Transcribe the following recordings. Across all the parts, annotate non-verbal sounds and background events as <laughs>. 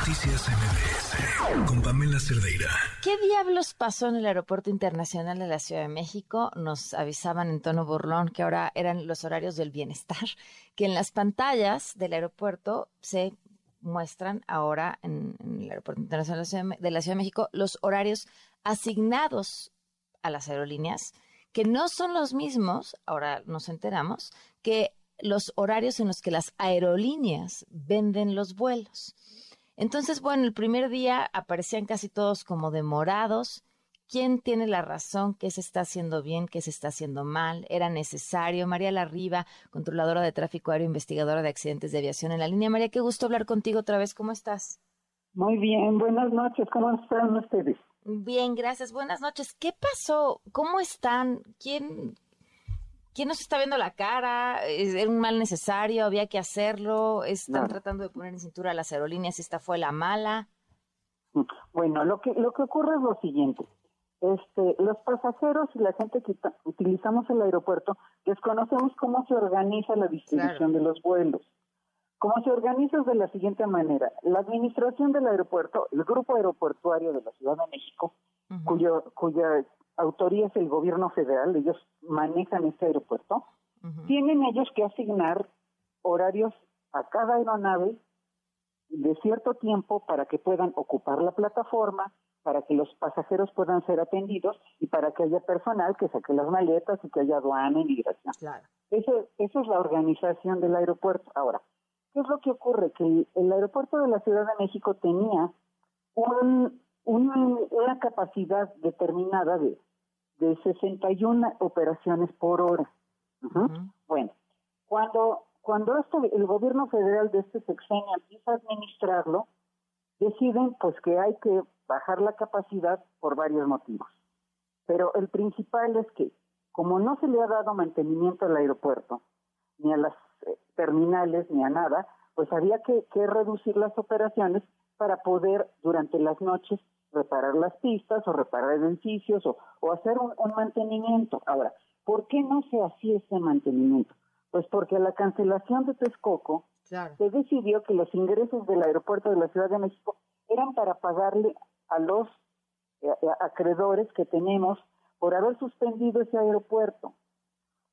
Noticias MBS con Pamela Cerdeira. ¿Qué diablos pasó en el Aeropuerto Internacional de la Ciudad de México? Nos avisaban en tono burlón que ahora eran los horarios del bienestar, <laughs> que en las pantallas del aeropuerto se muestran ahora en, el Aeropuerto Internacional de la Ciudad de México los horarios asignados a las aerolíneas, que no son los mismos, ahora nos enteramos, que los horarios en los que las aerolíneas venden los vuelos. Entonces, bueno, el primer día aparecían casi todos como demorados. ¿Quién tiene la razón? ¿Qué se está haciendo bien? ¿Qué se está haciendo mal? ¿Era necesario? María Larriba, controladora de tráfico aéreo, investigadora de accidentes de aviación en la línea. María, qué gusto hablar contigo otra vez. ¿Cómo estás? Muy bien, buenas noches. ¿Cómo están ustedes? Bien, gracias. Buenas noches. ¿Qué pasó? ¿Cómo están? ¿Quién, ¿Quién nos está viendo la cara? ¿Era un mal necesario? ¿Había que hacerlo? ¿Están tratando de poner en cintura a las aerolíneas? ¿Esta fue la mala? Bueno, lo que, lo que ocurre es lo siguiente. Este, los pasajeros y la gente que utilizamos el aeropuerto desconocemos cómo se organiza la distribución de los vuelos. Cómo se organiza es de la siguiente manera. La administración del aeropuerto, el grupo aeroportuario de la Ciudad de México, cuyo, cuya autoría es el gobierno federal, ellos manejan ese aeropuerto, tienen ellos que asignar horarios a cada aeronave de cierto tiempo para que puedan ocupar la plataforma, para que los pasajeros puedan ser atendidos y para que haya personal que saque las maletas y que haya aduana y migración. Claro. Eso, eso es la organización del aeropuerto. Ahora, ¿qué es lo que ocurre? Que el aeropuerto de la Ciudad de México tenía un, una capacidad determinada de de 61 operaciones por hora. Bueno, cuando cuando esto, el gobierno federal de este sexenio empieza a administrarlo, deciden pues que hay que bajar la capacidad por varios motivos. Pero el principal es que como no se le ha dado mantenimiento al aeropuerto, ni a las eh, terminales, ni a nada, pues había que, que reducir las operaciones para poder durante las noches reparar las pistas o reparar edificios o, o hacer un, mantenimiento. Ahora, ¿por qué no se hacía ese mantenimiento? Pues porque a la cancelación de Texcoco se decidió que los ingresos del aeropuerto de la Ciudad de México eran para pagarle a los eh, acreedores que tenemos por haber suspendido ese aeropuerto.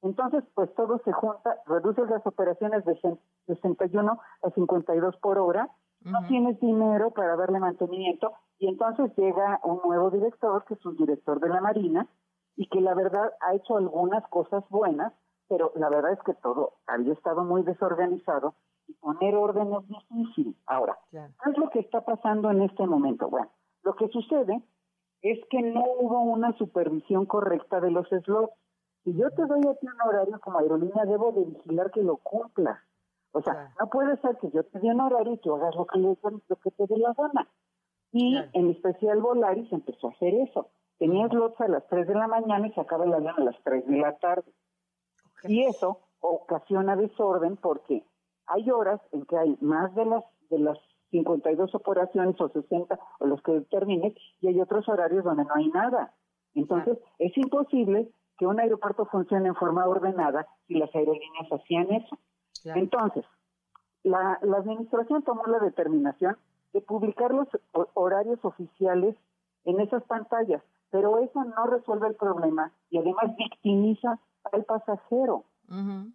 Entonces, pues todo se junta, reduce las operaciones de 61 a 52 por hora, no tienes dinero para darle mantenimiento y entonces llega un nuevo director, que es un director de la Marina, y que la verdad ha hecho algunas cosas buenas, pero la verdad es que todo había estado muy desorganizado y poner orden es difícil. Ahora, ¿qué es lo que está pasando en este momento? Bueno, lo que sucede es que no hubo una supervisión correcta de los slots. Si yo te doy a ti un horario como aerolínea, debo de vigilar que lo cumplas. O sea, no puede ser que yo te dé un horario y tú hagas lo que, lo que te dé la gana. Y en especial Volaris empezó a hacer eso. Tenía slots a las 3 de la mañana y se acaba el avión a las 3 de la tarde. Y eso ocasiona desorden porque hay horas en que hay más de las de las 52 operaciones o 60 o los que determines y hay otros horarios donde no hay nada. Entonces, es imposible que un aeropuerto funcione en forma ordenada si las aerolíneas hacían eso. Entonces, la, la administración tomó la determinación de publicar los horarios oficiales en esas pantallas, pero eso no resuelve el problema y además victimiza al pasajero.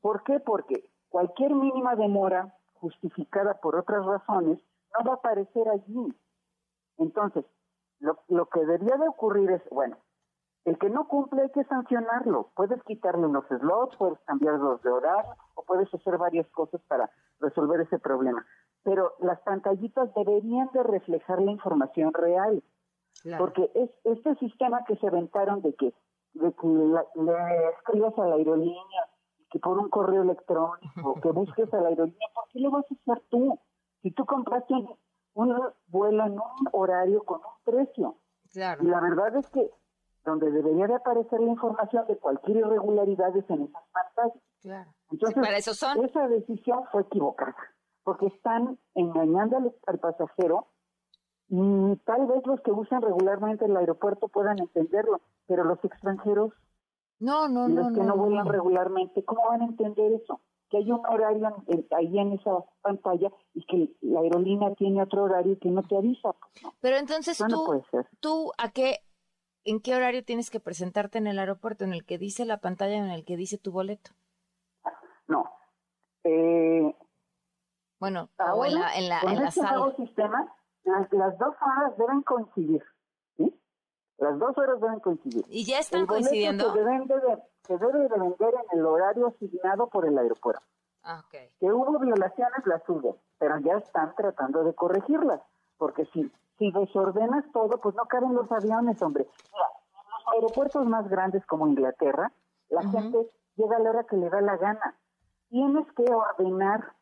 ¿Por qué? Porque cualquier mínima demora justificada por otras razones no va a aparecer allí. Entonces, lo, lo que debería de ocurrir es, bueno, el que no cumple hay que sancionarlo. Puedes quitarle unos slots, puedes cambiarlos de horario o puedes hacer varias cosas para resolver ese problema pero las pantallitas deberían de reflejar la información real. Porque es este sistema que se aventaron de que, de que le escribas a la aerolínea, que por un correo electrónico, que <laughs> busques a la aerolínea, ¿por qué lo vas a hacer tú? Si tú compraste un, vuelo en un horario con un precio. Claro. Y la verdad es que donde debería de aparecer la información de cualquier irregularidad es en esas pantallas. Claro. Entonces, esa decisión fue equivocada porque están engañando al, pasajero y tal vez los que usan regularmente el aeropuerto puedan entenderlo, pero los extranjeros no, no, los no, que no, vuelan regularmente, ¿cómo van a entender eso? que hay un horario ahí en esa pantalla y que la aerolínea tiene otro horario que no te avisa. Pues, Pero entonces tú, tú, ¿a qué, en qué horario tienes que presentarte en el aeropuerto? ¿En el que dice la pantalla en el que dice tu boleto? No. Eh, bueno, en la, en la, en la este nuevo sistema, las, las, dos horas deben coincidir. ¿sí? Las dos horas deben coincidir. ¿Y ya están coincidiendo? Se, de, se debe de vender en el horario asignado por el aeropuerto. Ah, okay. Que hubo violaciones, las hubo, pero ya están tratando de corregirlas. Porque si, si desordenas todo, pues no caben los aviones, hombre. Mira, en los aeropuertos más grandes como Inglaterra, la gente llega a la hora que le da la gana. Tienes que ordenar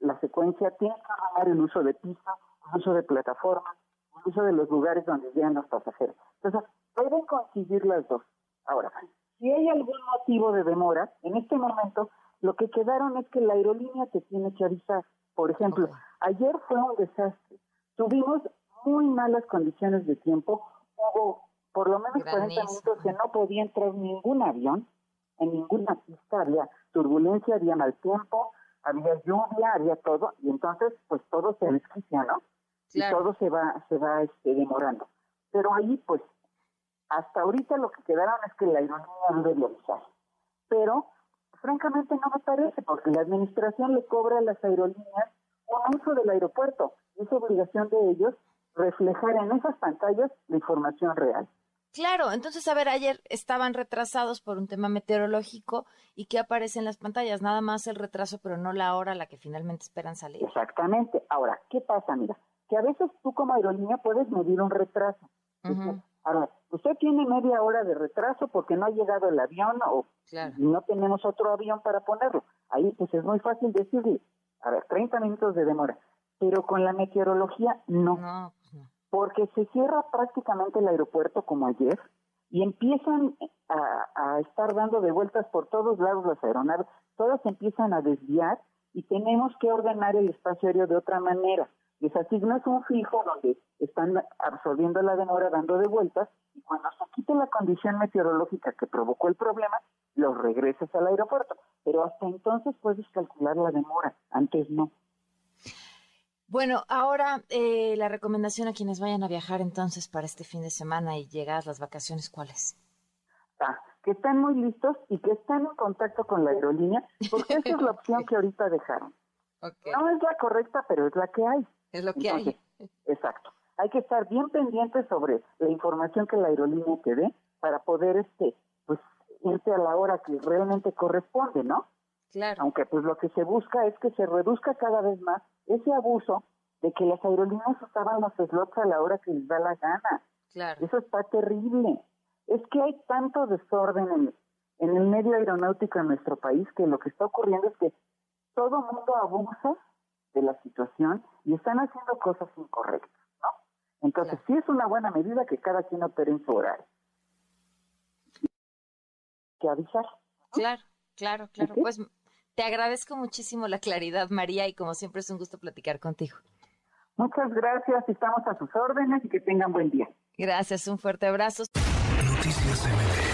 la secuencia, tienes que ordenar el uso de pista, el uso de plataformas, el uso de los lugares donde llegan los pasajeros. Entonces, pueden coincidir las dos. Ahora, si hay algún motivo de demora, en este momento lo que quedaron es que la aerolínea te tiene que avisar. Por ejemplo, ayer fue un desastre. Tuvimos muy malas condiciones de tiempo. Hubo por lo menos 40 minutos que no podía entrar ningún avión en ninguna pista. Había turbulencia, había mal tiempo, había lluvia, había todo. Y entonces, pues todo se desquicia, ¿no? Y todo se va, se va este, demorando. Pero ahí, pues, hasta ahorita lo que quedaron es que la aerolínea debe avisar. Pero, francamente, no me parece, porque la administración le cobra a las aerolíneas un uso del aeropuerto. Es obligación de ellos reflejar en esas pantallas la información real. Claro, entonces, a ver, ayer estaban retrasados por un tema meteorológico y ¿qué aparece en las pantallas? Nada más el retraso, pero no la hora a la que finalmente esperan salir. Exactamente. Ahora, ¿qué pasa? Mira, que a veces tú como aerolínea puedes medir un retraso. Ahora, usted tiene media hora de retraso porque no ha llegado el avión o no tenemos otro avión para ponerlo. Ahí pues es muy fácil decirle, a ver, 30 minutos de demora. Pero con la meteorología no. No. Porque se cierra prácticamente el aeropuerto como ayer y empiezan a, a estar dando de vueltas por todos lados las aeronaves. Todas empiezan a desviar y tenemos que ordenar el espacio aéreo de otra manera les asignas un fijo donde están absorbiendo la demora, dando de vueltas, y cuando se quite la condición meteorológica que provocó el problema, los regresas al aeropuerto. Pero hasta entonces puedes calcular la demora, antes no. Bueno, ahora eh, la recomendación a quienes vayan a viajar entonces para este fin de semana y llegadas las vacaciones, ¿cuál es? Ah, que estén muy listos y que estén en contacto con la aerolínea, porque esa es la <laughs> opción que ahorita dejaron. No es la correcta, pero es la que hay. Es lo que hay. Exacto. Hay que estar bien pendientes sobre la información que la aerolínea te dé para poder, este, pues, irte a la hora que realmente corresponde, ¿no? Claro. Aunque, pues, lo que se busca es que se reduzca cada vez más ese abuso de que las aerolíneas usaban los slots a la hora que les da la gana. Claro. Eso está terrible. Es que hay tanto desorden en, en el medio aeronáutico en nuestro país que lo que está ocurriendo es que todo mundo abusa de la situación y están haciendo cosas incorrectas, ¿no? Entonces, sí es una buena medida que cada quien opere en su horario. Que avisar. Claro, claro, claro. Pues te agradezco muchísimo la claridad, María, y como siempre es un gusto platicar contigo. Muchas gracias, estamos a sus órdenes y que tengan buen día. Gracias, un fuerte abrazo. Noticias